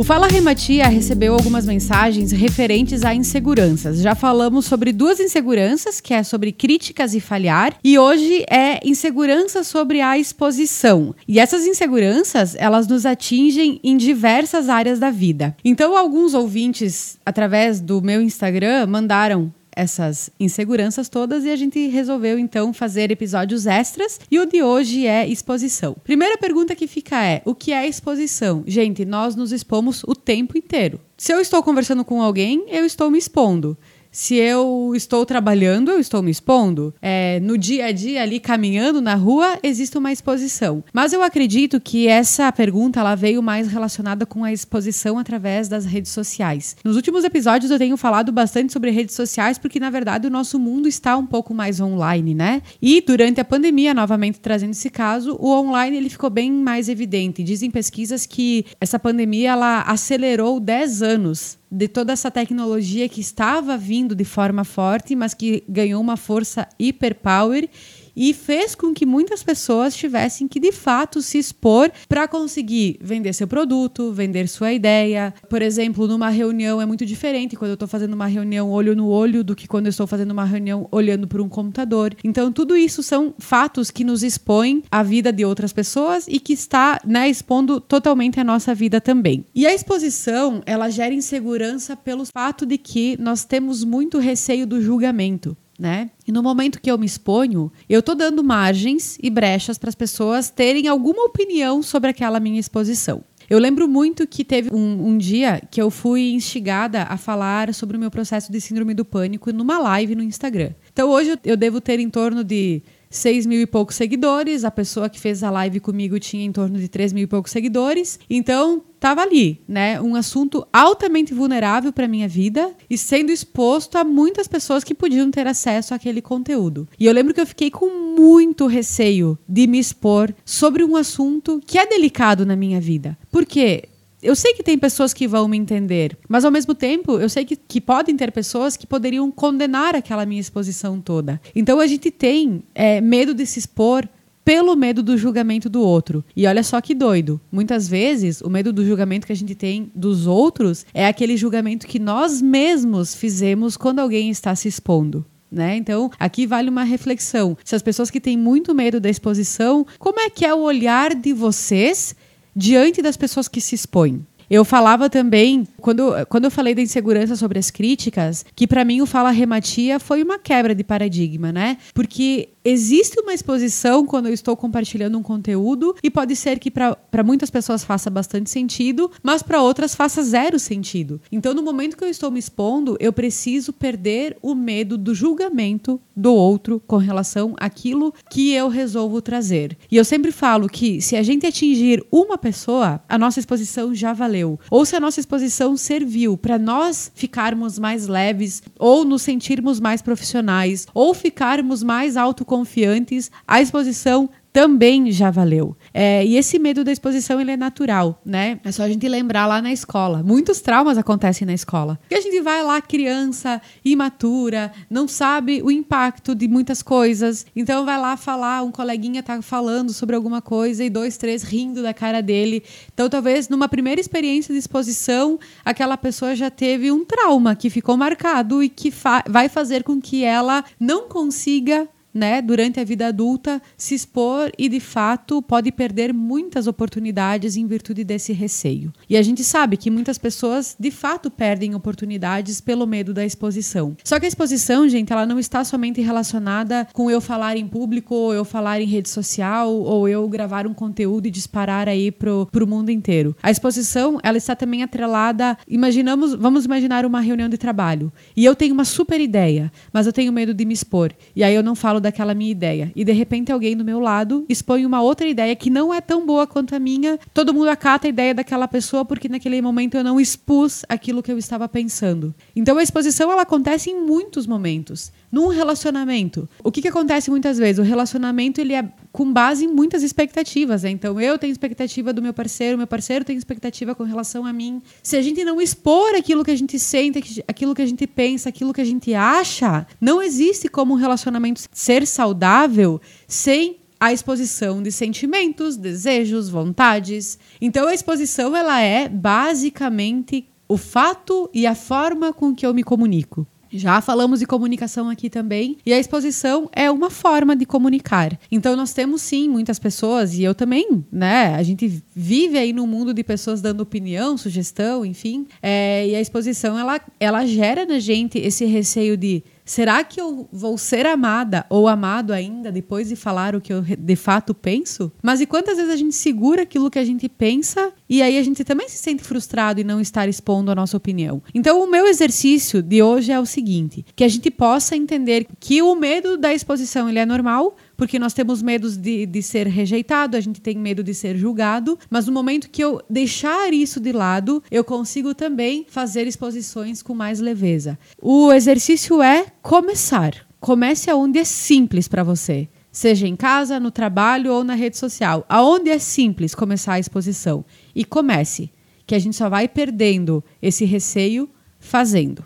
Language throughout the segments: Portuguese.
O Fala Rematia recebeu algumas mensagens referentes a inseguranças. Já falamos sobre duas inseguranças, que é sobre críticas e falhar, e hoje é insegurança sobre a exposição. E essas inseguranças, elas nos atingem em diversas áreas da vida. Então, alguns ouvintes, através do meu Instagram, mandaram essas inseguranças todas e a gente resolveu então fazer episódios extras e o de hoje é exposição. Primeira pergunta que fica é: o que é exposição? Gente, nós nos expomos o tempo inteiro. Se eu estou conversando com alguém, eu estou me expondo. Se eu estou trabalhando, eu estou me expondo. É, no dia a dia, ali caminhando na rua, existe uma exposição. Mas eu acredito que essa pergunta ela veio mais relacionada com a exposição através das redes sociais. Nos últimos episódios eu tenho falado bastante sobre redes sociais porque, na verdade, o nosso mundo está um pouco mais online, né? E durante a pandemia, novamente trazendo esse caso, o online ele ficou bem mais evidente. Dizem pesquisas que essa pandemia ela acelerou 10 anos de toda essa tecnologia que estava vindo de forma forte, mas que ganhou uma força hiperpower e fez com que muitas pessoas tivessem que de fato se expor para conseguir vender seu produto, vender sua ideia. Por exemplo, numa reunião é muito diferente quando eu estou fazendo uma reunião olho no olho do que quando eu estou fazendo uma reunião olhando para um computador. Então, tudo isso são fatos que nos expõem à vida de outras pessoas e que está né, expondo totalmente a nossa vida também. E a exposição, ela gera insegurança pelo fato de que nós temos muito receio do julgamento né? E no momento que eu me exponho, eu tô dando margens e brechas para as pessoas terem alguma opinião sobre aquela minha exposição. Eu lembro muito que teve um, um, dia que eu fui instigada a falar sobre o meu processo de síndrome do pânico numa live no Instagram. Então hoje eu devo ter em torno de 6 mil e poucos seguidores. A pessoa que fez a live comigo tinha em torno de 3 mil e poucos seguidores. Então, tava ali, né? Um assunto altamente vulnerável para minha vida e sendo exposto a muitas pessoas que podiam ter acesso àquele conteúdo. E eu lembro que eu fiquei com muito receio de me expor sobre um assunto que é delicado na minha vida. Porque eu sei que tem pessoas que vão me entender, mas ao mesmo tempo eu sei que, que podem ter pessoas que poderiam condenar aquela minha exposição toda. Então a gente tem é, medo de se expor pelo medo do julgamento do outro. E olha só que doido. Muitas vezes, o medo do julgamento que a gente tem dos outros é aquele julgamento que nós mesmos fizemos quando alguém está se expondo. Né? Então, aqui vale uma reflexão. Se as pessoas que têm muito medo da exposição, como é que é o olhar de vocês diante das pessoas que se expõem. Eu falava também, quando, quando eu falei da insegurança sobre as críticas, que para mim o Fala Rematia foi uma quebra de paradigma, né? Porque existe uma exposição quando eu estou compartilhando um conteúdo e pode ser que para muitas pessoas faça bastante sentido, mas para outras faça zero sentido. Então, no momento que eu estou me expondo, eu preciso perder o medo do julgamento do outro com relação àquilo que eu resolvo trazer. E eu sempre falo que se a gente atingir uma pessoa, a nossa exposição já valeu. Ou se a nossa exposição serviu para nós ficarmos mais leves, ou nos sentirmos mais profissionais, ou ficarmos mais auto confiantes, a exposição também já valeu. É, e esse medo da exposição ele é natural, né? É só a gente lembrar lá na escola. Muitos traumas acontecem na escola. Porque a gente vai lá, criança, imatura, não sabe o impacto de muitas coisas. Então vai lá falar, um coleguinha tá falando sobre alguma coisa e dois, três rindo da cara dele. Então talvez numa primeira experiência de exposição, aquela pessoa já teve um trauma que ficou marcado e que fa vai fazer com que ela não consiga né, durante a vida adulta, se expor e, de fato, pode perder muitas oportunidades em virtude desse receio. E a gente sabe que muitas pessoas, de fato, perdem oportunidades pelo medo da exposição. Só que a exposição, gente, ela não está somente relacionada com eu falar em público, ou eu falar em rede social, ou eu gravar um conteúdo e disparar aí pro, pro mundo inteiro. A exposição, ela está também atrelada, imaginamos, vamos imaginar uma reunião de trabalho, e eu tenho uma super ideia, mas eu tenho medo de me expor, e aí eu não falo daquela minha ideia. E de repente alguém do meu lado expõe uma outra ideia que não é tão boa quanto a minha. Todo mundo acata a ideia daquela pessoa porque naquele momento eu não expus aquilo que eu estava pensando. Então a exposição ela acontece em muitos momentos. Num relacionamento, o que, que acontece muitas vezes? O relacionamento ele é com base em muitas expectativas. Né? Então eu tenho expectativa do meu parceiro, meu parceiro tem expectativa com relação a mim. Se a gente não expor aquilo que a gente sente, aquilo que a gente pensa, aquilo que a gente acha, não existe como um relacionamento ser saudável sem a exposição de sentimentos, desejos, vontades. Então a exposição ela é basicamente o fato e a forma com que eu me comunico. Já falamos de comunicação aqui também, e a exposição é uma forma de comunicar. Então nós temos sim muitas pessoas e eu também, né? A gente vive aí no mundo de pessoas dando opinião, sugestão, enfim. É, e a exposição ela, ela gera na gente esse receio de Será que eu vou ser amada ou amado ainda depois de falar o que eu de fato penso? Mas e quantas vezes a gente segura aquilo que a gente pensa e aí a gente também se sente frustrado em não estar expondo a nossa opinião? Então, o meu exercício de hoje é o seguinte: que a gente possa entender que o medo da exposição ele é normal, porque nós temos medo de, de ser rejeitado, a gente tem medo de ser julgado, mas no momento que eu deixar isso de lado, eu consigo também fazer exposições com mais leveza. O exercício é começar. Comece aonde é simples para você. Seja em casa, no trabalho ou na rede social. Aonde é simples começar a exposição. E comece, que a gente só vai perdendo esse receio fazendo.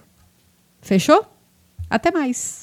Fechou? Até mais!